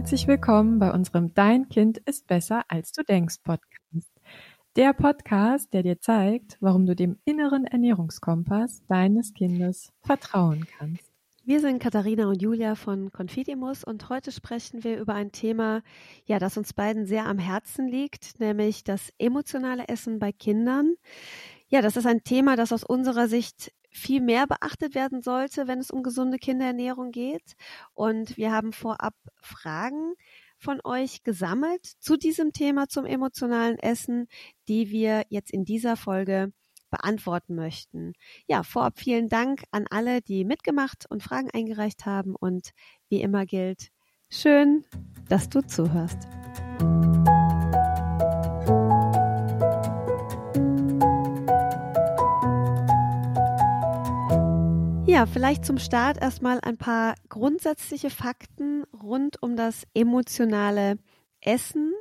herzlich willkommen bei unserem Dein Kind ist besser als du denkst Podcast. Der Podcast, der dir zeigt, warum du dem inneren Ernährungskompass deines Kindes vertrauen kannst. Wir sind Katharina und Julia von Confidimus und heute sprechen wir über ein Thema, ja, das uns beiden sehr am Herzen liegt, nämlich das emotionale Essen bei Kindern. Ja, das ist ein Thema, das aus unserer Sicht viel mehr beachtet werden sollte, wenn es um gesunde Kinderernährung geht. Und wir haben vorab Fragen von euch gesammelt zu diesem Thema, zum emotionalen Essen, die wir jetzt in dieser Folge beantworten möchten. Ja, vorab vielen Dank an alle, die mitgemacht und Fragen eingereicht haben. Und wie immer gilt, schön, dass du zuhörst. Ja, vielleicht zum Start erstmal ein paar grundsätzliche Fakten rund um das emotionale Essen.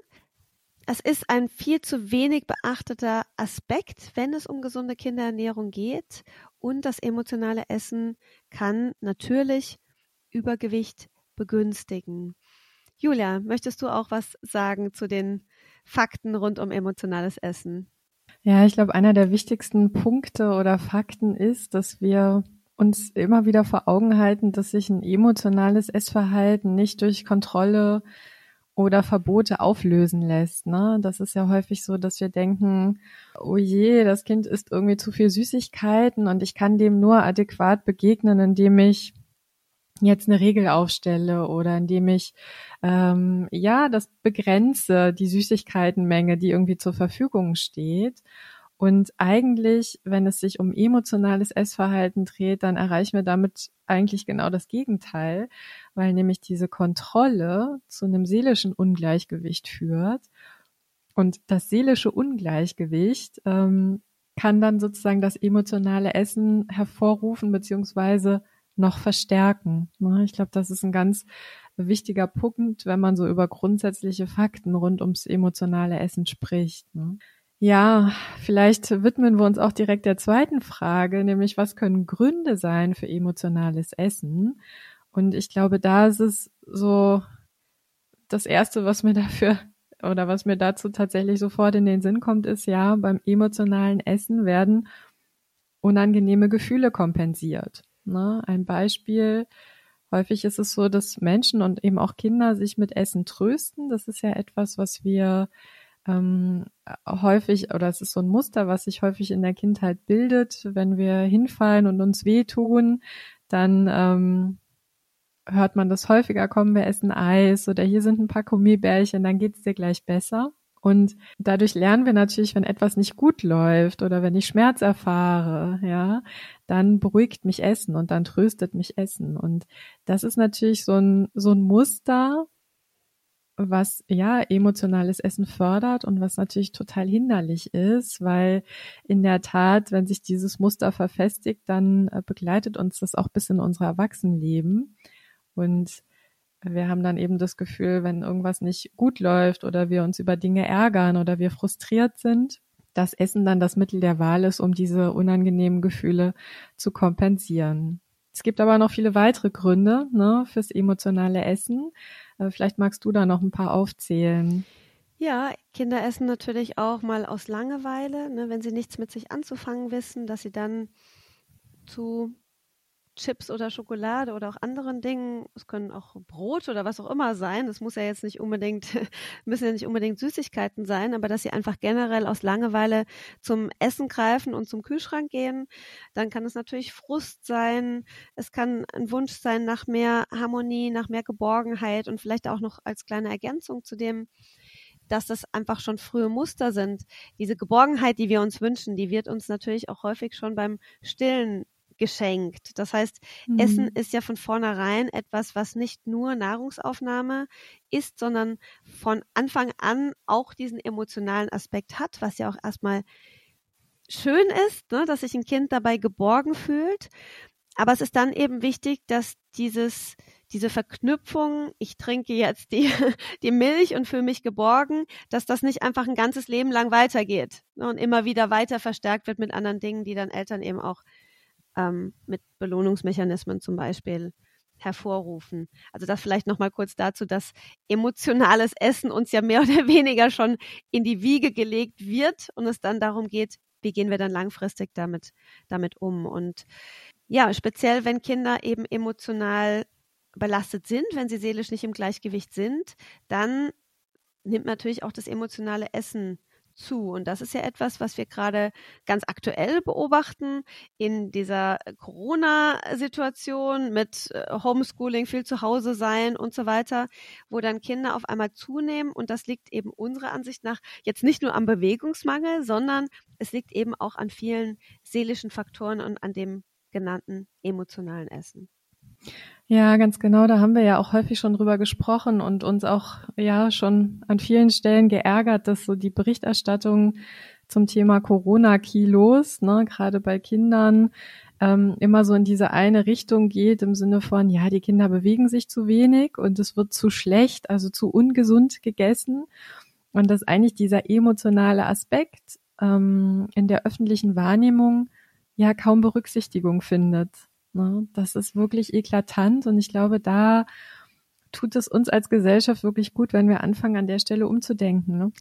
Es ist ein viel zu wenig beachteter Aspekt, wenn es um gesunde Kinderernährung geht. Und das emotionale Essen kann natürlich Übergewicht begünstigen. Julia, möchtest du auch was sagen zu den Fakten rund um emotionales Essen? Ja, ich glaube, einer der wichtigsten Punkte oder Fakten ist, dass wir uns immer wieder vor Augen halten, dass sich ein emotionales Essverhalten nicht durch Kontrolle oder Verbote auflösen lässt. Ne? Das ist ja häufig so, dass wir denken, oh je, das Kind isst irgendwie zu viel Süßigkeiten und ich kann dem nur adäquat begegnen, indem ich jetzt eine Regel aufstelle oder indem ich ähm, ja das begrenze, die Süßigkeitenmenge, die irgendwie zur Verfügung steht. Und eigentlich, wenn es sich um emotionales Essverhalten dreht, dann erreichen wir damit eigentlich genau das Gegenteil, weil nämlich diese Kontrolle zu einem seelischen Ungleichgewicht führt. Und das seelische Ungleichgewicht ähm, kann dann sozusagen das emotionale Essen hervorrufen beziehungsweise noch verstärken. Ne? Ich glaube, das ist ein ganz wichtiger Punkt, wenn man so über grundsätzliche Fakten rund ums emotionale Essen spricht. Ja, vielleicht widmen wir uns auch direkt der zweiten Frage, nämlich was können Gründe sein für emotionales Essen? Und ich glaube, da ist es so das erste, was mir dafür oder was mir dazu tatsächlich sofort in den Sinn kommt, ist ja, beim emotionalen Essen werden unangenehme Gefühle kompensiert. Ne? Ein Beispiel, häufig ist es so, dass Menschen und eben auch Kinder sich mit Essen trösten. Das ist ja etwas, was wir ähm, häufig, oder es ist so ein Muster, was sich häufig in der Kindheit bildet, wenn wir hinfallen und uns wehtun, dann ähm, hört man das häufiger, kommen wir essen Eis oder hier sind ein paar Gummibärchen, dann geht's dir gleich besser. Und dadurch lernen wir natürlich, wenn etwas nicht gut läuft oder wenn ich Schmerz erfahre, ja, dann beruhigt mich Essen und dann tröstet mich Essen. Und das ist natürlich so ein, so ein Muster, was ja emotionales Essen fördert und was natürlich total hinderlich ist, weil in der Tat, wenn sich dieses Muster verfestigt, dann äh, begleitet uns das auch bis in unser Erwachsenenleben. Und wir haben dann eben das Gefühl, wenn irgendwas nicht gut läuft oder wir uns über Dinge ärgern oder wir frustriert sind, dass Essen dann das Mittel der Wahl ist, um diese unangenehmen Gefühle zu kompensieren. Es gibt aber noch viele weitere Gründe ne, fürs emotionale Essen. Äh, vielleicht magst du da noch ein paar aufzählen. Ja, Kinder essen natürlich auch mal aus Langeweile, ne, wenn sie nichts mit sich anzufangen wissen, dass sie dann zu Chips oder Schokolade oder auch anderen Dingen. Es können auch Brot oder was auch immer sein. Das muss ja jetzt nicht unbedingt, müssen ja nicht unbedingt Süßigkeiten sein, aber dass sie einfach generell aus Langeweile zum Essen greifen und zum Kühlschrank gehen. Dann kann es natürlich Frust sein. Es kann ein Wunsch sein nach mehr Harmonie, nach mehr Geborgenheit und vielleicht auch noch als kleine Ergänzung zu dem, dass das einfach schon frühe Muster sind. Diese Geborgenheit, die wir uns wünschen, die wird uns natürlich auch häufig schon beim Stillen geschenkt. Das heißt, mhm. Essen ist ja von vornherein etwas, was nicht nur Nahrungsaufnahme ist, sondern von Anfang an auch diesen emotionalen Aspekt hat, was ja auch erstmal schön ist, ne, dass sich ein Kind dabei geborgen fühlt. Aber es ist dann eben wichtig, dass dieses, diese Verknüpfung, ich trinke jetzt die, die Milch und fühle mich geborgen, dass das nicht einfach ein ganzes Leben lang weitergeht ne, und immer wieder weiter verstärkt wird mit anderen Dingen, die dann Eltern eben auch ähm, mit Belohnungsmechanismen zum Beispiel hervorrufen. Also das vielleicht nochmal kurz dazu, dass emotionales Essen uns ja mehr oder weniger schon in die Wiege gelegt wird und es dann darum geht, wie gehen wir dann langfristig damit, damit um. Und ja, speziell wenn Kinder eben emotional belastet sind, wenn sie seelisch nicht im Gleichgewicht sind, dann nimmt natürlich auch das emotionale Essen zu. Und das ist ja etwas, was wir gerade ganz aktuell beobachten in dieser Corona-Situation mit äh, Homeschooling, viel zu Hause sein und so weiter, wo dann Kinder auf einmal zunehmen. Und das liegt eben unserer Ansicht nach jetzt nicht nur am Bewegungsmangel, sondern es liegt eben auch an vielen seelischen Faktoren und an dem genannten emotionalen Essen. Ja, ganz genau. Da haben wir ja auch häufig schon drüber gesprochen und uns auch ja schon an vielen Stellen geärgert, dass so die Berichterstattung zum Thema Corona-Kilos, ne, gerade bei Kindern, ähm, immer so in diese eine Richtung geht, im Sinne von, ja, die Kinder bewegen sich zu wenig und es wird zu schlecht, also zu ungesund gegessen. Und dass eigentlich dieser emotionale Aspekt ähm, in der öffentlichen Wahrnehmung ja kaum Berücksichtigung findet. Ne? Das ist wirklich eklatant und ich glaube, da tut es uns als Gesellschaft wirklich gut, wenn wir anfangen, an der Stelle umzudenken. Ne?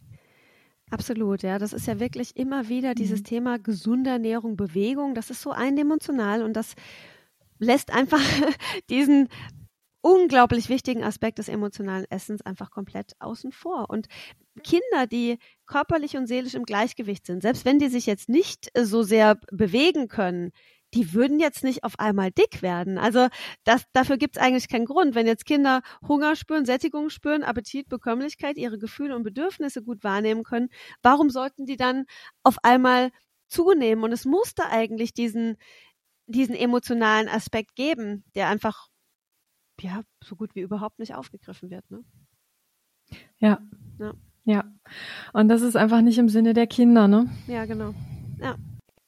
Absolut, ja. Das ist ja wirklich immer wieder dieses mhm. Thema gesunde Ernährung, Bewegung. Das ist so eindimensional und das lässt einfach diesen unglaublich wichtigen Aspekt des emotionalen Essens einfach komplett außen vor. Und Kinder, die körperlich und seelisch im Gleichgewicht sind, selbst wenn die sich jetzt nicht so sehr bewegen können, die würden jetzt nicht auf einmal dick werden. Also das, dafür gibt es eigentlich keinen Grund. Wenn jetzt Kinder Hunger spüren, Sättigung spüren, Appetit, Bekömmlichkeit, ihre Gefühle und Bedürfnisse gut wahrnehmen können, warum sollten die dann auf einmal zunehmen? Und es musste eigentlich diesen, diesen emotionalen Aspekt geben, der einfach ja so gut wie überhaupt nicht aufgegriffen wird. Ne? Ja. ja. Ja. Und das ist einfach nicht im Sinne der Kinder, ne? Ja, genau. Ja.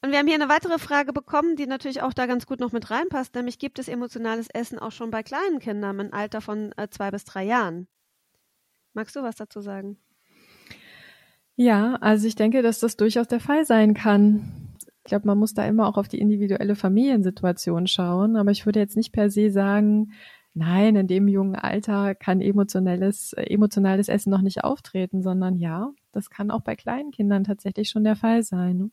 Und wir haben hier eine weitere Frage bekommen, die natürlich auch da ganz gut noch mit reinpasst, nämlich gibt es emotionales Essen auch schon bei kleinen Kindern im Alter von äh, zwei bis drei Jahren? Magst du was dazu sagen? Ja, also ich denke, dass das durchaus der Fall sein kann. Ich glaube, man muss da immer auch auf die individuelle Familiensituation schauen, aber ich würde jetzt nicht per se sagen, nein, in dem jungen Alter kann emotionales, äh, emotionales Essen noch nicht auftreten, sondern ja, das kann auch bei kleinen Kindern tatsächlich schon der Fall sein.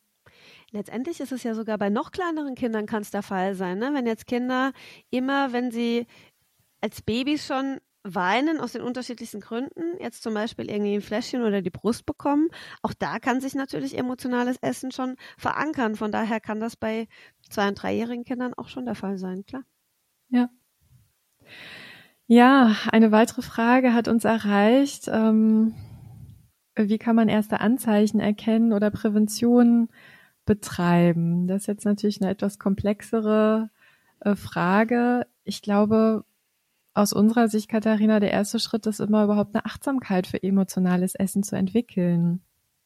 Letztendlich ist es ja sogar bei noch kleineren Kindern kann es der Fall sein, ne? wenn jetzt Kinder immer, wenn sie als Babys schon weinen aus den unterschiedlichsten Gründen, jetzt zum Beispiel irgendwie ein Fläschchen oder die Brust bekommen, auch da kann sich natürlich emotionales Essen schon verankern. Von daher kann das bei zwei- und dreijährigen Kindern auch schon der Fall sein, klar. Ja. Ja, eine weitere Frage hat uns erreicht. Ähm, wie kann man erste Anzeichen erkennen oder Prävention betreiben? Das ist jetzt natürlich eine etwas komplexere äh, Frage. Ich glaube, aus unserer Sicht, Katharina, der erste Schritt ist immer überhaupt eine Achtsamkeit für emotionales Essen zu entwickeln.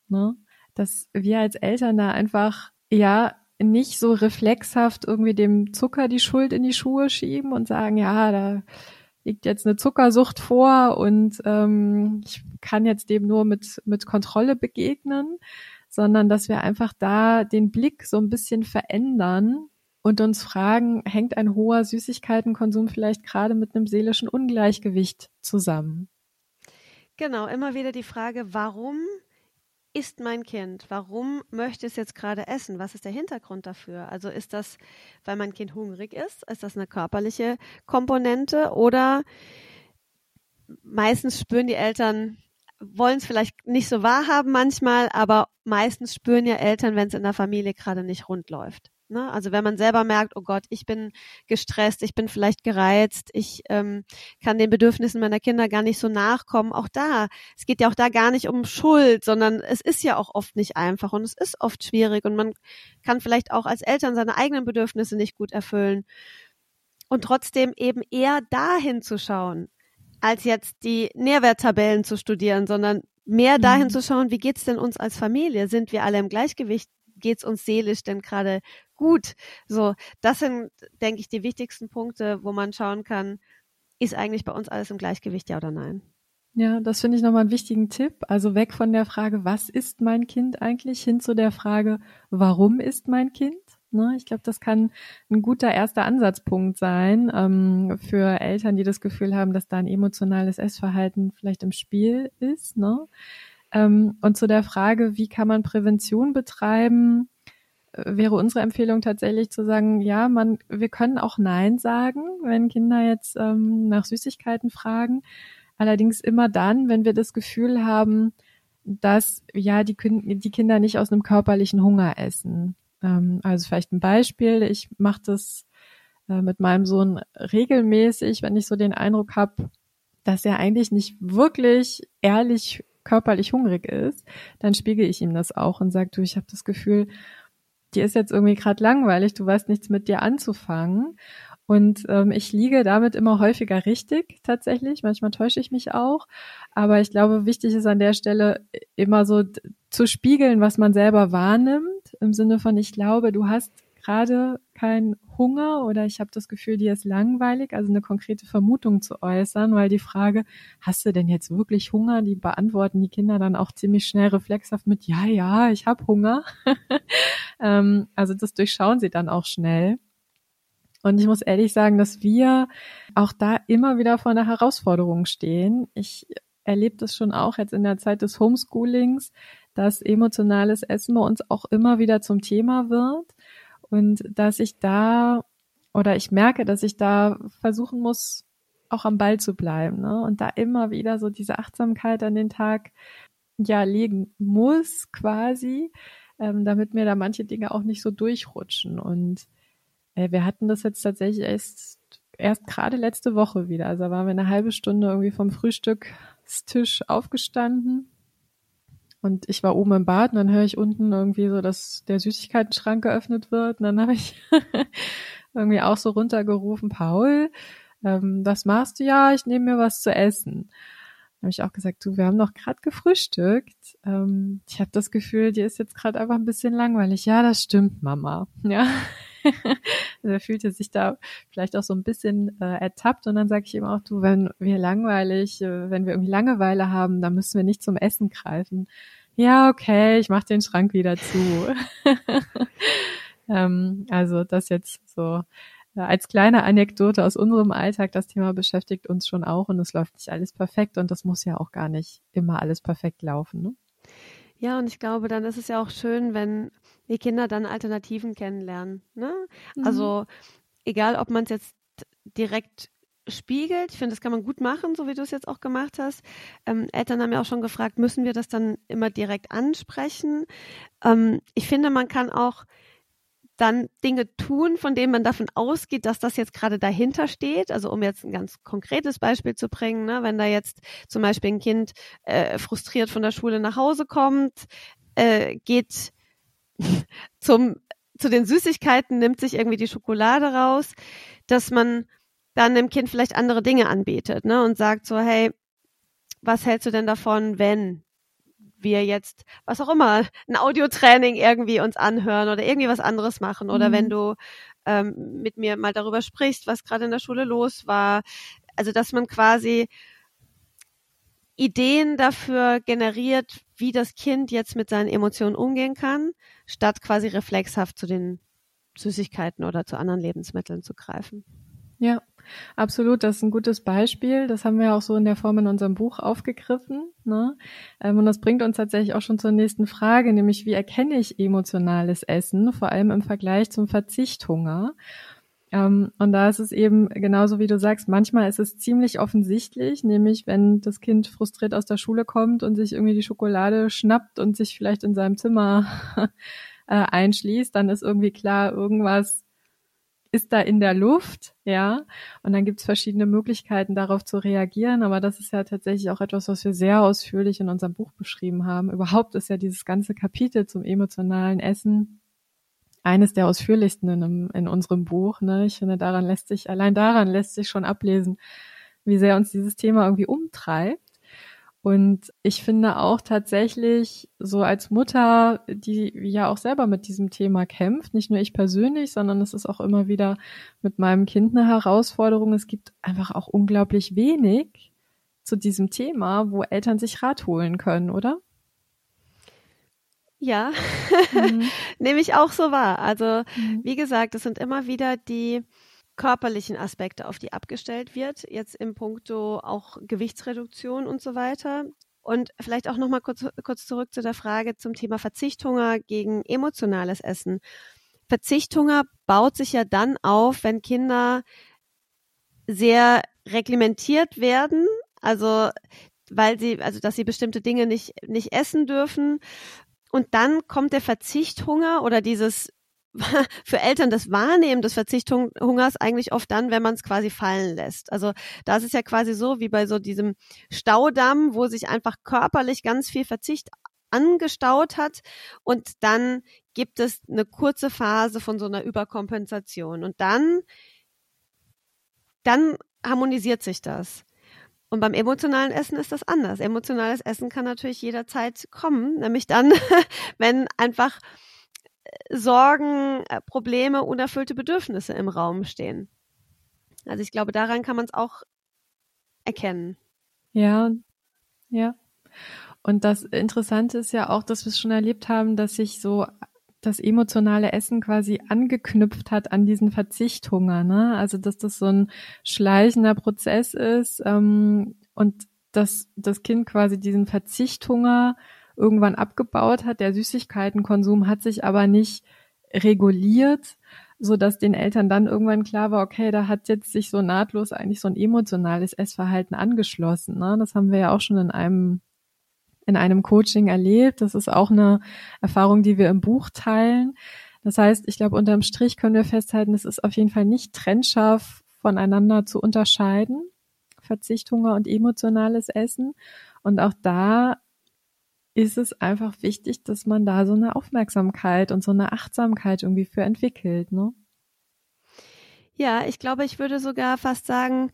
Ne? Dass wir als Eltern da einfach, ja, nicht so reflexhaft irgendwie dem Zucker die Schuld in die Schuhe schieben und sagen, ja, da liegt jetzt eine Zuckersucht vor und ähm, ich kann jetzt dem nur mit, mit Kontrolle begegnen, sondern dass wir einfach da den Blick so ein bisschen verändern und uns fragen, hängt ein hoher Süßigkeitenkonsum vielleicht gerade mit einem seelischen Ungleichgewicht zusammen? Genau, immer wieder die Frage, warum isst mein Kind? Warum möchte es jetzt gerade essen? Was ist der Hintergrund dafür? Also ist das, weil mein Kind hungrig ist? Ist das eine körperliche Komponente? Oder meistens spüren die Eltern, wollen es vielleicht nicht so wahrhaben manchmal, aber meistens spüren ja Eltern, wenn es in der Familie gerade nicht rund läuft. Ne? Also wenn man selber merkt, oh Gott, ich bin gestresst, ich bin vielleicht gereizt, ich ähm, kann den Bedürfnissen meiner Kinder gar nicht so nachkommen. Auch da, es geht ja auch da gar nicht um Schuld, sondern es ist ja auch oft nicht einfach und es ist oft schwierig und man kann vielleicht auch als Eltern seine eigenen Bedürfnisse nicht gut erfüllen. Und trotzdem eben eher dahin zu schauen, als jetzt die Nährwerttabellen zu studieren, sondern mehr mhm. dahin zu schauen, wie geht's denn uns als Familie? Sind wir alle im Gleichgewicht? Geht's uns seelisch denn gerade gut? So, das sind, denke ich, die wichtigsten Punkte, wo man schauen kann, ist eigentlich bei uns alles im Gleichgewicht, ja oder nein? Ja, das finde ich nochmal einen wichtigen Tipp. Also weg von der Frage, was ist mein Kind eigentlich, hin zu der Frage, warum ist mein Kind? Ne? Ich glaube, das kann ein guter erster Ansatzpunkt sein ähm, für Eltern, die das Gefühl haben, dass da ein emotionales Essverhalten vielleicht im Spiel ist. Ne? Ähm, und zu der Frage, wie kann man Prävention betreiben, äh, wäre unsere Empfehlung tatsächlich zu sagen, ja, man, wir können auch Nein sagen, wenn Kinder jetzt ähm, nach Süßigkeiten fragen. Allerdings immer dann, wenn wir das Gefühl haben, dass ja die, die Kinder nicht aus einem körperlichen Hunger essen. Ähm, also vielleicht ein Beispiel, ich mache das äh, mit meinem Sohn regelmäßig, wenn ich so den Eindruck habe, dass er eigentlich nicht wirklich ehrlich körperlich hungrig ist, dann spiegel ich ihm das auch und sage, du, ich habe das Gefühl, dir ist jetzt irgendwie gerade langweilig, du weißt nichts mit dir anzufangen. Und ähm, ich liege damit immer häufiger richtig, tatsächlich. Manchmal täusche ich mich auch. Aber ich glaube, wichtig ist an der Stelle immer so zu spiegeln, was man selber wahrnimmt. Im Sinne von, ich glaube, du hast gerade keinen Hunger oder ich habe das Gefühl, dir ist langweilig, also eine konkrete Vermutung zu äußern, weil die Frage, hast du denn jetzt wirklich Hunger, die beantworten die Kinder dann auch ziemlich schnell reflexhaft mit, ja, ja, ich habe Hunger. ähm, also das durchschauen sie dann auch schnell. Und ich muss ehrlich sagen, dass wir auch da immer wieder vor einer Herausforderung stehen. Ich erlebe das schon auch jetzt in der Zeit des Homeschoolings, dass emotionales Essen bei uns auch immer wieder zum Thema wird und dass ich da oder ich merke, dass ich da versuchen muss, auch am Ball zu bleiben ne? und da immer wieder so diese Achtsamkeit an den Tag ja legen muss quasi, ähm, damit mir da manche Dinge auch nicht so durchrutschen und äh, wir hatten das jetzt tatsächlich erst, erst gerade letzte Woche wieder. Also da waren wir eine halbe Stunde irgendwie vom Frühstückstisch aufgestanden. Und ich war oben im Bad und dann höre ich unten irgendwie so, dass der Süßigkeitenschrank geöffnet wird. Und dann habe ich irgendwie auch so runtergerufen, Paul, ähm, was machst du? Ja, ich nehme mir was zu essen. Dann habe ich auch gesagt, du, wir haben noch gerade gefrühstückt. Ähm, ich habe das Gefühl, dir ist jetzt gerade einfach ein bisschen langweilig. Ja, das stimmt, Mama. Ja, er fühlte sich da vielleicht auch so ein bisschen äh, ertappt und dann sage ich ihm auch, du, wenn wir langweilig, äh, wenn wir irgendwie Langeweile haben, dann müssen wir nicht zum Essen greifen. Ja, okay, ich mache den Schrank wieder zu. ähm, also das jetzt so äh, als kleine Anekdote aus unserem Alltag, das Thema beschäftigt uns schon auch und es läuft nicht alles perfekt und das muss ja auch gar nicht immer alles perfekt laufen. Ne? Ja, und ich glaube, dann ist es ja auch schön, wenn die Kinder dann Alternativen kennenlernen. Ne? Mhm. Also egal, ob man es jetzt direkt spiegelt. Ich finde, das kann man gut machen, so wie du es jetzt auch gemacht hast. Ähm, Eltern haben ja auch schon gefragt, müssen wir das dann immer direkt ansprechen? Ähm, ich finde, man kann auch dann Dinge tun, von denen man davon ausgeht, dass das jetzt gerade dahinter steht. Also um jetzt ein ganz konkretes Beispiel zu bringen, ne, wenn da jetzt zum Beispiel ein Kind äh, frustriert von der Schule nach Hause kommt, äh, geht zum zu den Süßigkeiten, nimmt sich irgendwie die Schokolade raus, dass man dann dem Kind vielleicht andere Dinge anbietet, ne, und sagt so, hey, was hältst du denn davon, wenn wir jetzt, was auch immer, ein Audiotraining irgendwie uns anhören oder irgendwie was anderes machen. Oder mhm. wenn du ähm, mit mir mal darüber sprichst, was gerade in der Schule los war. Also, dass man quasi Ideen dafür generiert, wie das Kind jetzt mit seinen Emotionen umgehen kann, statt quasi reflexhaft zu den Süßigkeiten oder zu anderen Lebensmitteln zu greifen. Ja, absolut. Das ist ein gutes Beispiel. Das haben wir auch so in der Form in unserem Buch aufgegriffen. Ne? Ähm, und das bringt uns tatsächlich auch schon zur nächsten Frage, nämlich wie erkenne ich emotionales Essen, vor allem im Vergleich zum Verzichthunger. Ähm, und da ist es eben genauso wie du sagst, manchmal ist es ziemlich offensichtlich, nämlich wenn das Kind frustriert aus der Schule kommt und sich irgendwie die Schokolade schnappt und sich vielleicht in seinem Zimmer äh, einschließt, dann ist irgendwie klar, irgendwas ist da in der Luft, ja. Und dann gibt es verschiedene Möglichkeiten, darauf zu reagieren. Aber das ist ja tatsächlich auch etwas, was wir sehr ausführlich in unserem Buch beschrieben haben. Überhaupt ist ja dieses ganze Kapitel zum emotionalen Essen eines der ausführlichsten in, in unserem Buch. Ne? Ich finde, daran lässt sich, allein daran lässt sich schon ablesen, wie sehr uns dieses Thema irgendwie umtreibt. Und ich finde auch tatsächlich so als Mutter, die ja auch selber mit diesem Thema kämpft, nicht nur ich persönlich, sondern es ist auch immer wieder mit meinem Kind eine Herausforderung. Es gibt einfach auch unglaublich wenig zu diesem Thema, wo Eltern sich Rat holen können, oder? Ja, mhm. nehme ich auch so wahr. Also mhm. wie gesagt, es sind immer wieder die körperlichen Aspekte, auf die abgestellt wird, jetzt im Punkto auch Gewichtsreduktion und so weiter. Und vielleicht auch nochmal kurz, kurz zurück zu der Frage zum Thema Verzichthunger gegen emotionales Essen. Verzichthunger baut sich ja dann auf, wenn Kinder sehr reglementiert werden, also weil sie, also dass sie bestimmte Dinge nicht, nicht essen dürfen. Und dann kommt der Verzichthunger oder dieses für Eltern das Wahrnehmen des Verzichthungers eigentlich oft dann, wenn man es quasi fallen lässt. Also da ist ja quasi so wie bei so diesem Staudamm, wo sich einfach körperlich ganz viel Verzicht angestaut hat und dann gibt es eine kurze Phase von so einer Überkompensation und dann dann harmonisiert sich das. Und beim emotionalen Essen ist das anders. Emotionales Essen kann natürlich jederzeit kommen, nämlich dann, wenn einfach Sorgen, äh, Probleme, unerfüllte Bedürfnisse im Raum stehen. Also ich glaube, daran kann man es auch erkennen. Ja, ja. Und das Interessante ist ja auch, dass wir es schon erlebt haben, dass sich so das emotionale Essen quasi angeknüpft hat an diesen Verzichthunger. Ne? Also dass das so ein schleichender Prozess ist ähm, und dass das Kind quasi diesen Verzichthunger irgendwann abgebaut hat. Der Süßigkeitenkonsum hat sich aber nicht reguliert, so dass den Eltern dann irgendwann klar war, okay, da hat jetzt sich so nahtlos eigentlich so ein emotionales Essverhalten angeschlossen. Ne? Das haben wir ja auch schon in einem in einem Coaching erlebt. Das ist auch eine Erfahrung, die wir im Buch teilen. Das heißt, ich glaube, unterm Strich können wir festhalten, es ist auf jeden Fall nicht trennscharf voneinander zu unterscheiden. Verzicht, Hunger und emotionales Essen. Und auch da ist es einfach wichtig, dass man da so eine Aufmerksamkeit und so eine Achtsamkeit irgendwie für entwickelt, ne? Ja, ich glaube, ich würde sogar fast sagen,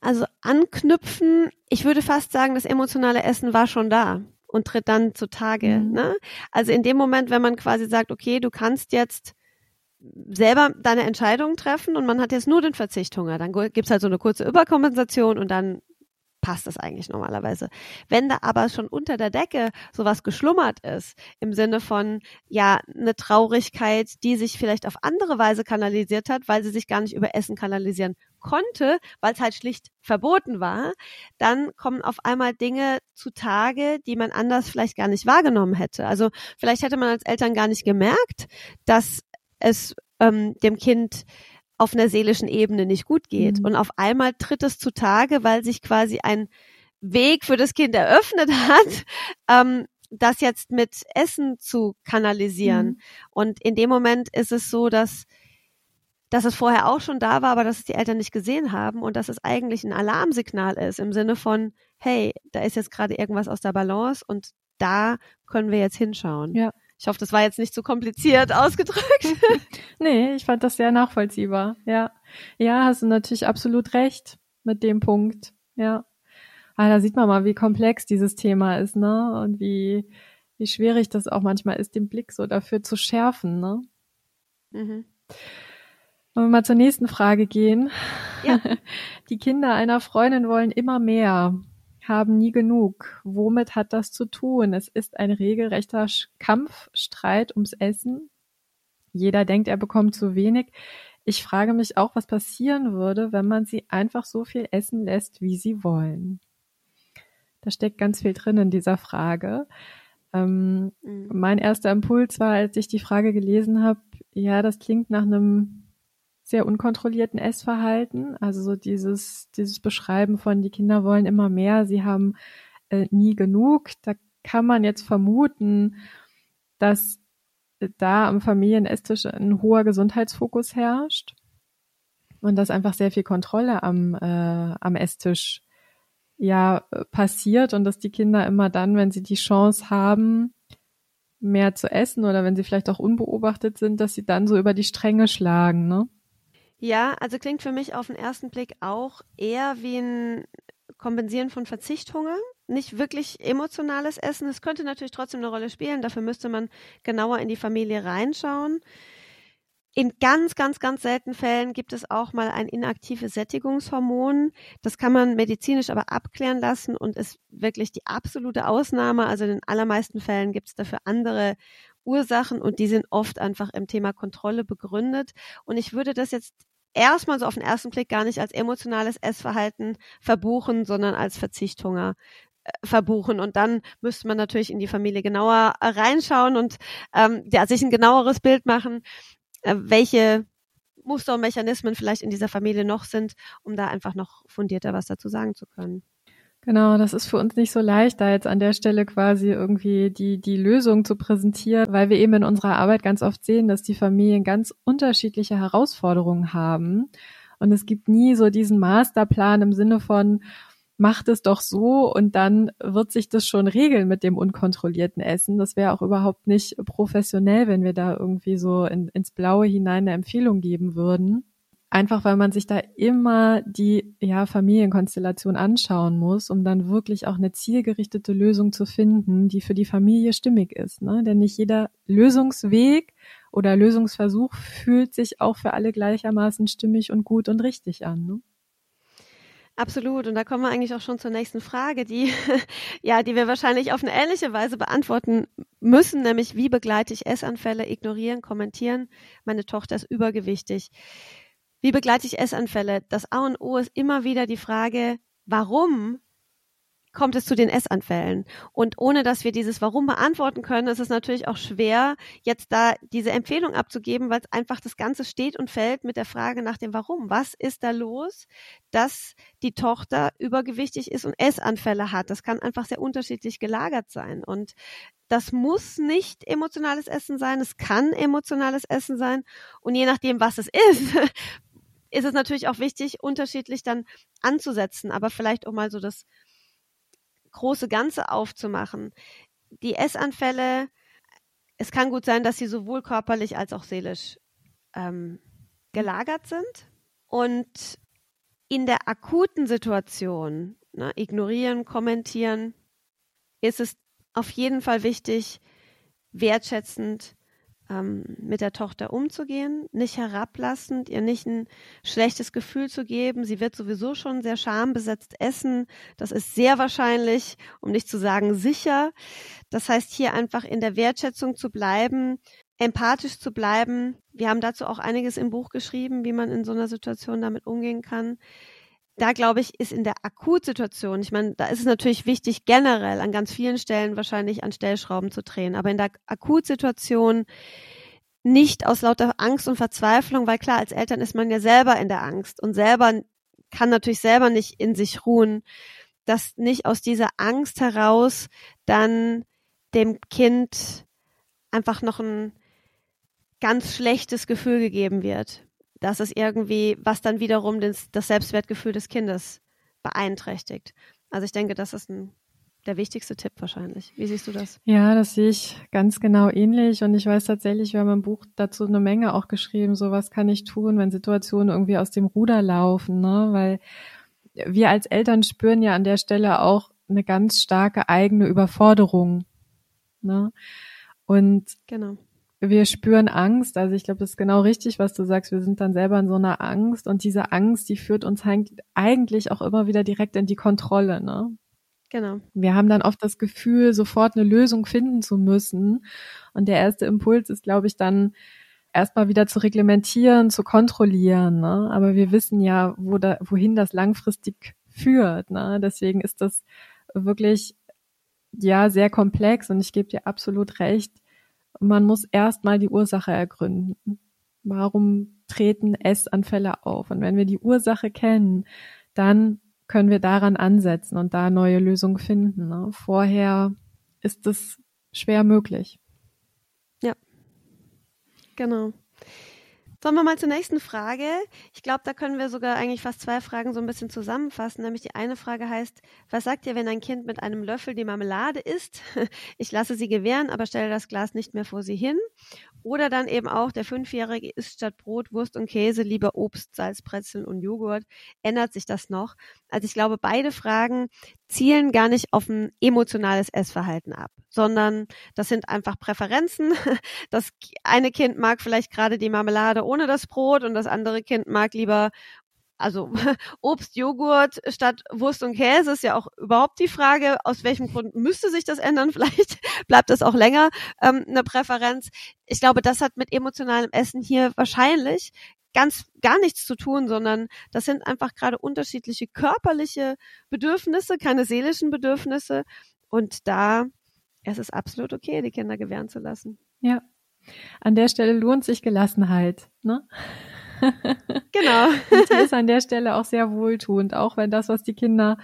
also anknüpfen, ich würde fast sagen, das emotionale Essen war schon da und tritt dann zutage. Mhm. Ne? Also in dem Moment, wenn man quasi sagt, okay, du kannst jetzt selber deine Entscheidungen treffen und man hat jetzt nur den Verzichthunger, dann gibt's halt so eine kurze Überkompensation und dann passt das eigentlich normalerweise. Wenn da aber schon unter der Decke sowas geschlummert ist, im Sinne von, ja, eine Traurigkeit, die sich vielleicht auf andere Weise kanalisiert hat, weil sie sich gar nicht über Essen kanalisieren konnte, weil es halt schlicht verboten war, dann kommen auf einmal Dinge zutage, die man anders vielleicht gar nicht wahrgenommen hätte. Also vielleicht hätte man als Eltern gar nicht gemerkt, dass es ähm, dem Kind auf einer seelischen Ebene nicht gut geht. Mhm. Und auf einmal tritt es zutage, weil sich quasi ein Weg für das Kind eröffnet hat, ähm, das jetzt mit Essen zu kanalisieren. Mhm. Und in dem Moment ist es so, dass dass es vorher auch schon da war, aber dass es die Eltern nicht gesehen haben und dass es eigentlich ein Alarmsignal ist im Sinne von, hey, da ist jetzt gerade irgendwas aus der Balance und da können wir jetzt hinschauen. Ja. Ich hoffe, das war jetzt nicht zu kompliziert ausgedrückt. nee, ich fand das sehr nachvollziehbar. Ja. Ja, hast du natürlich absolut recht mit dem Punkt. Ja. Ah, da sieht man mal, wie komplex dieses Thema ist, ne? Und wie, wie schwierig das auch manchmal ist, den Blick so dafür zu schärfen, ne? Mhm. Wollen wir mal zur nächsten Frage gehen? Ja. Die Kinder einer Freundin wollen immer mehr haben nie genug. Womit hat das zu tun? Es ist ein regelrechter Kampfstreit ums Essen. Jeder denkt, er bekommt zu wenig. Ich frage mich auch, was passieren würde, wenn man sie einfach so viel essen lässt, wie sie wollen. Da steckt ganz viel drin in dieser Frage. Ähm, mhm. Mein erster Impuls war, als ich die Frage gelesen habe, ja, das klingt nach einem sehr unkontrollierten Essverhalten. Also so dieses, dieses Beschreiben von, die Kinder wollen immer mehr, sie haben äh, nie genug. Da kann man jetzt vermuten, dass da am Familienesstisch ein hoher Gesundheitsfokus herrscht und dass einfach sehr viel Kontrolle am, äh, am Esstisch ja passiert und dass die Kinder immer dann, wenn sie die Chance haben, mehr zu essen oder wenn sie vielleicht auch unbeobachtet sind, dass sie dann so über die Stränge schlagen, ne? Ja, also klingt für mich auf den ersten Blick auch eher wie ein Kompensieren von Verzichthunger. Nicht wirklich emotionales Essen. Es könnte natürlich trotzdem eine Rolle spielen. Dafür müsste man genauer in die Familie reinschauen. in ganz, ganz, ganz seltenen Fällen gibt es auch mal ein inaktives Sättigungshormon. Das kann man medizinisch aber abklären lassen und ist wirklich die absolute Ausnahme. Also in den allermeisten Fällen gibt es dafür andere Ursachen und die sind oft einfach im Thema Kontrolle begründet. Und ich würde das jetzt erstmal so auf den ersten Blick gar nicht als emotionales Essverhalten verbuchen, sondern als Verzichthunger äh, verbuchen. Und dann müsste man natürlich in die Familie genauer äh, reinschauen und ähm, ja, sich ein genaueres Bild machen äh, welche Muster und Mechanismen vielleicht in dieser Familie noch sind, um da einfach noch fundierter was dazu sagen zu können. Genau, das ist für uns nicht so leicht, da jetzt an der Stelle quasi irgendwie die, die Lösung zu präsentieren, weil wir eben in unserer Arbeit ganz oft sehen, dass die Familien ganz unterschiedliche Herausforderungen haben. Und es gibt nie so diesen Masterplan im Sinne von, macht es doch so und dann wird sich das schon regeln mit dem unkontrollierten Essen. Das wäre auch überhaupt nicht professionell, wenn wir da irgendwie so in, ins Blaue hinein eine Empfehlung geben würden. Einfach weil man sich da immer die ja, Familienkonstellation anschauen muss, um dann wirklich auch eine zielgerichtete Lösung zu finden, die für die Familie stimmig ist. Ne? Denn nicht jeder Lösungsweg oder Lösungsversuch fühlt sich auch für alle gleichermaßen stimmig und gut und richtig an. Ne? Absolut. Und da kommen wir eigentlich auch schon zur nächsten Frage, die, ja, die wir wahrscheinlich auf eine ähnliche Weise beantworten müssen, nämlich wie begleite ich Essanfälle, ignorieren, kommentieren. Meine Tochter ist übergewichtig. Wie begleite ich Essanfälle? Das A und O ist immer wieder die Frage, warum kommt es zu den Essanfällen. Und ohne dass wir dieses Warum beantworten können, ist es natürlich auch schwer, jetzt da diese Empfehlung abzugeben, weil es einfach das Ganze steht und fällt mit der Frage nach dem Warum. Was ist da los, dass die Tochter übergewichtig ist und Essanfälle hat? Das kann einfach sehr unterschiedlich gelagert sein. Und das muss nicht emotionales Essen sein, es kann emotionales Essen sein. Und je nachdem, was es ist, ist es natürlich auch wichtig, unterschiedlich dann anzusetzen, aber vielleicht auch mal so das große Ganze aufzumachen. Die Essanfälle, es kann gut sein, dass sie sowohl körperlich als auch seelisch ähm, gelagert sind. Und in der akuten Situation, ne, ignorieren, kommentieren, ist es auf jeden Fall wichtig, wertschätzend ähm, mit der Tochter umzugehen, nicht herablassend, ihr nicht ein schlechtes Gefühl zu geben. Sie wird sowieso schon sehr schambesetzt essen. Das ist sehr wahrscheinlich, um nicht zu sagen sicher. Das heißt, hier einfach in der Wertschätzung zu bleiben, empathisch zu bleiben. Wir haben dazu auch einiges im Buch geschrieben, wie man in so einer Situation damit umgehen kann da glaube ich, ist in der Akutsituation, ich meine, da ist es natürlich wichtig, generell an ganz vielen Stellen wahrscheinlich an Stellschrauben zu drehen, aber in der Akutsituation nicht aus lauter Angst und Verzweiflung, weil klar, als Eltern ist man ja selber in der Angst und selber kann natürlich selber nicht in sich ruhen, dass nicht aus dieser Angst heraus dann dem Kind einfach noch ein ganz schlechtes Gefühl gegeben wird das ist irgendwie, was dann wiederum das, das Selbstwertgefühl des Kindes beeinträchtigt. Also ich denke, das ist ein, der wichtigste Tipp wahrscheinlich. Wie siehst du das? Ja, das sehe ich ganz genau ähnlich. Und ich weiß tatsächlich, wir haben im Buch dazu eine Menge auch geschrieben, so was kann ich tun, wenn Situationen irgendwie aus dem Ruder laufen, ne? Weil wir als Eltern spüren ja an der Stelle auch eine ganz starke eigene Überforderung. Ne? Und genau wir spüren Angst. Also ich glaube, das ist genau richtig, was du sagst. Wir sind dann selber in so einer Angst und diese Angst, die führt uns eigentlich auch immer wieder direkt in die Kontrolle. Ne? Genau. Wir haben dann oft das Gefühl, sofort eine Lösung finden zu müssen. Und der erste Impuls ist, glaube ich, dann erstmal wieder zu reglementieren, zu kontrollieren. Ne? Aber wir wissen ja, wo da, wohin das langfristig führt. Ne? Deswegen ist das wirklich ja sehr komplex und ich gebe dir absolut recht man muss erstmal die Ursache ergründen. Warum treten Essanfälle auf? Und wenn wir die Ursache kennen, dann können wir daran ansetzen und da neue Lösungen finden. Ne? Vorher ist es schwer möglich. Ja, genau. Sollen wir mal zur nächsten Frage? Ich glaube, da können wir sogar eigentlich fast zwei Fragen so ein bisschen zusammenfassen. Nämlich die eine Frage heißt, was sagt ihr, wenn ein Kind mit einem Löffel die Marmelade isst? Ich lasse sie gewähren, aber stelle das Glas nicht mehr vor sie hin. Oder dann eben auch der Fünfjährige isst statt Brot, Wurst und Käse lieber Obst, Salz, Brezeln und Joghurt. Ändert sich das noch? Also ich glaube, beide Fragen zielen gar nicht auf ein emotionales Essverhalten ab, sondern das sind einfach Präferenzen. Das eine Kind mag vielleicht gerade die Marmelade ohne das Brot und das andere Kind mag lieber also Obst, Joghurt statt Wurst und Käse ist ja auch überhaupt die Frage, aus welchem Grund müsste sich das ändern? Vielleicht bleibt das auch länger ähm, eine Präferenz. Ich glaube, das hat mit emotionalem Essen hier wahrscheinlich ganz gar nichts zu tun, sondern das sind einfach gerade unterschiedliche körperliche Bedürfnisse, keine seelischen Bedürfnisse. Und da es ist absolut okay, die Kinder gewähren zu lassen. Ja. An der Stelle lohnt sich Gelassenheit. Ne? Genau. Und die ist an der Stelle auch sehr wohltuend, auch wenn das, was die Kinder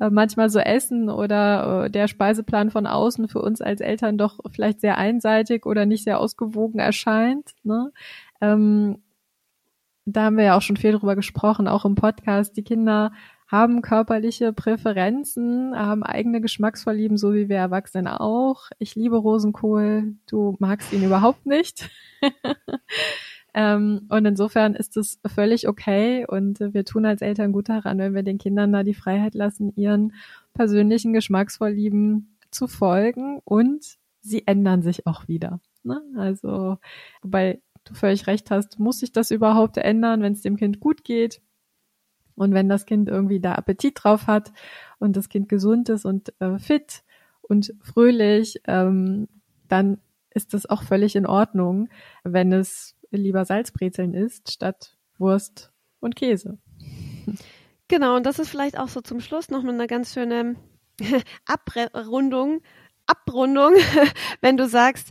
äh, manchmal so essen oder äh, der Speiseplan von außen für uns als Eltern doch vielleicht sehr einseitig oder nicht sehr ausgewogen erscheint. Ne? Ähm, da haben wir ja auch schon viel drüber gesprochen, auch im Podcast. Die Kinder haben körperliche Präferenzen, haben eigene Geschmacksvorlieben, so wie wir Erwachsenen auch. Ich liebe Rosenkohl, du magst ihn überhaupt nicht. Ähm, und insofern ist es völlig okay und wir tun als Eltern gut daran, wenn wir den Kindern da die Freiheit lassen, ihren persönlichen Geschmacksvorlieben zu folgen und sie ändern sich auch wieder. Ne? Also, wobei du völlig recht hast, muss sich das überhaupt ändern, wenn es dem Kind gut geht? Und wenn das Kind irgendwie da Appetit drauf hat und das Kind gesund ist und äh, fit und fröhlich, ähm, dann ist das auch völlig in Ordnung, wenn es lieber Salzbrezeln isst statt Wurst und Käse. Genau, und das ist vielleicht auch so zum Schluss noch mal eine ganz schöne Abrundung, Abrundung, wenn du sagst,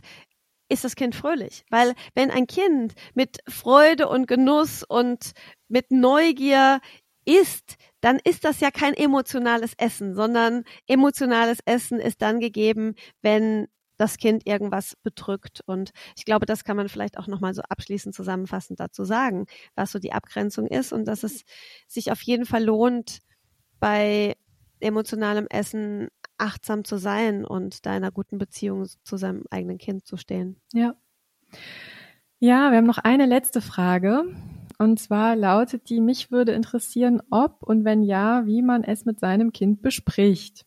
ist das Kind fröhlich. Weil wenn ein Kind mit Freude und Genuss und mit Neugier isst, dann ist das ja kein emotionales Essen, sondern emotionales Essen ist dann gegeben, wenn das Kind irgendwas bedrückt. Und ich glaube, das kann man vielleicht auch nochmal so abschließend zusammenfassend dazu sagen, was so die Abgrenzung ist und dass es sich auf jeden Fall lohnt, bei emotionalem Essen achtsam zu sein und da in einer guten Beziehung zu seinem eigenen Kind zu stehen. Ja. Ja, wir haben noch eine letzte Frage. Und zwar lautet die, mich würde interessieren, ob und wenn ja, wie man es mit seinem Kind bespricht.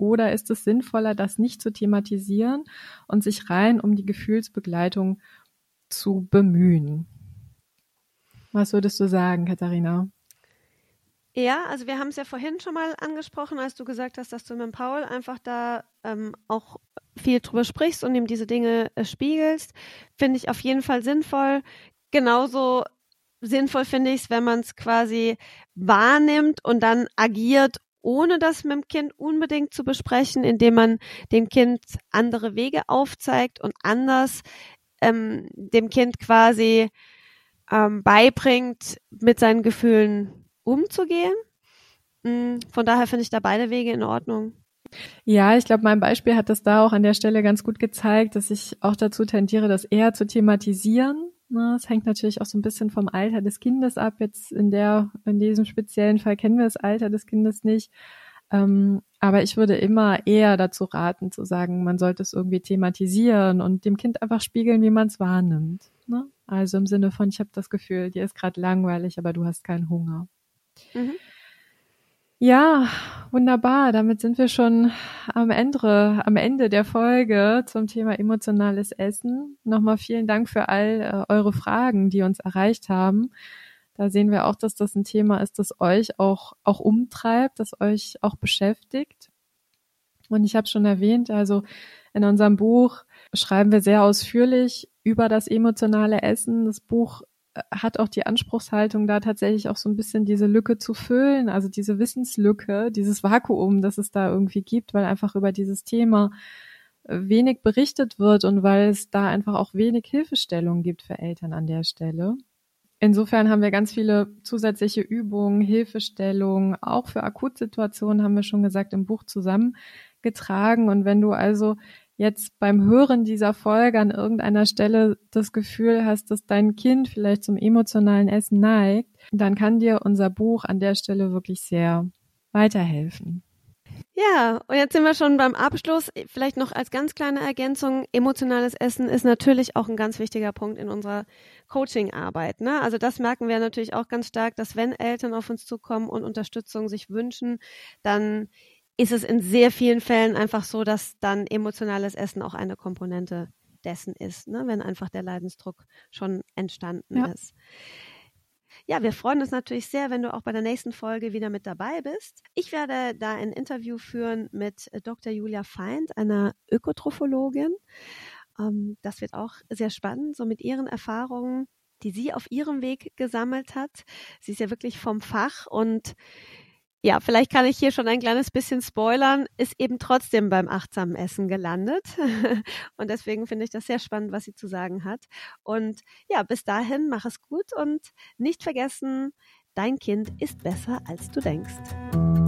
Oder ist es sinnvoller, das nicht zu thematisieren und sich rein um die Gefühlsbegleitung zu bemühen? Was würdest du sagen, Katharina? Ja, also wir haben es ja vorhin schon mal angesprochen, als du gesagt hast, dass du mit Paul einfach da ähm, auch viel drüber sprichst und ihm diese Dinge äh, spiegelst. Finde ich auf jeden Fall sinnvoll. Genauso sinnvoll finde ich es, wenn man es quasi wahrnimmt und dann agiert, ohne das mit dem Kind unbedingt zu besprechen, indem man dem Kind andere Wege aufzeigt und anders ähm, dem Kind quasi ähm, beibringt, mit seinen Gefühlen umzugehen. Mm, von daher finde ich da beide Wege in Ordnung. Ja, ich glaube, mein Beispiel hat das da auch an der Stelle ganz gut gezeigt, dass ich auch dazu tendiere, das eher zu thematisieren es hängt natürlich auch so ein bisschen vom Alter des Kindes ab. Jetzt in der, in diesem speziellen Fall kennen wir das Alter des Kindes nicht. Ähm, aber ich würde immer eher dazu raten, zu sagen, man sollte es irgendwie thematisieren und dem Kind einfach spiegeln, wie man es wahrnimmt. Ne? Also im Sinne von, ich habe das Gefühl, dir ist gerade langweilig, aber du hast keinen Hunger. Mhm. Ja, wunderbar. Damit sind wir schon am Ende, am Ende der Folge zum Thema emotionales Essen. Nochmal vielen Dank für all äh, eure Fragen, die uns erreicht haben. Da sehen wir auch, dass das ein Thema ist, das euch auch, auch umtreibt, das euch auch beschäftigt. Und ich habe schon erwähnt, also in unserem Buch schreiben wir sehr ausführlich über das emotionale Essen. Das Buch hat auch die Anspruchshaltung, da tatsächlich auch so ein bisschen diese Lücke zu füllen, also diese Wissenslücke, dieses Vakuum, das es da irgendwie gibt, weil einfach über dieses Thema äh, wenig berichtet wird und weil es da einfach auch wenig Hilfestellung gibt für Eltern an der Stelle. Insofern haben wir ganz viele zusätzliche Übungen, Hilfestellungen, auch für Akutsituationen haben wir schon gesagt im Buch zusammengetragen. Und wenn du also jetzt beim Hören dieser Folge an irgendeiner Stelle das Gefühl hast, dass dein Kind vielleicht zum emotionalen Essen neigt, dann kann dir unser Buch an der Stelle wirklich sehr weiterhelfen. Ja, und jetzt sind wir schon beim Abschluss. Vielleicht noch als ganz kleine Ergänzung, emotionales Essen ist natürlich auch ein ganz wichtiger Punkt in unserer Coaching-Arbeit. Ne? Also das merken wir natürlich auch ganz stark, dass wenn Eltern auf uns zukommen und Unterstützung sich wünschen, dann ist es in sehr vielen Fällen einfach so, dass dann emotionales Essen auch eine Komponente dessen ist, ne? wenn einfach der Leidensdruck schon entstanden ja. ist. Ja, wir freuen uns natürlich sehr, wenn du auch bei der nächsten Folge wieder mit dabei bist. Ich werde da ein Interview führen mit äh, Dr. Julia Feind, einer Ökotrophologin. Ähm, das wird auch sehr spannend, so mit ihren Erfahrungen, die sie auf ihrem Weg gesammelt hat. Sie ist ja wirklich vom Fach und ja, vielleicht kann ich hier schon ein kleines bisschen spoilern, ist eben trotzdem beim achtsamen Essen gelandet. und deswegen finde ich das sehr spannend, was sie zu sagen hat. Und ja, bis dahin, mach es gut und nicht vergessen, dein Kind ist besser, als du denkst.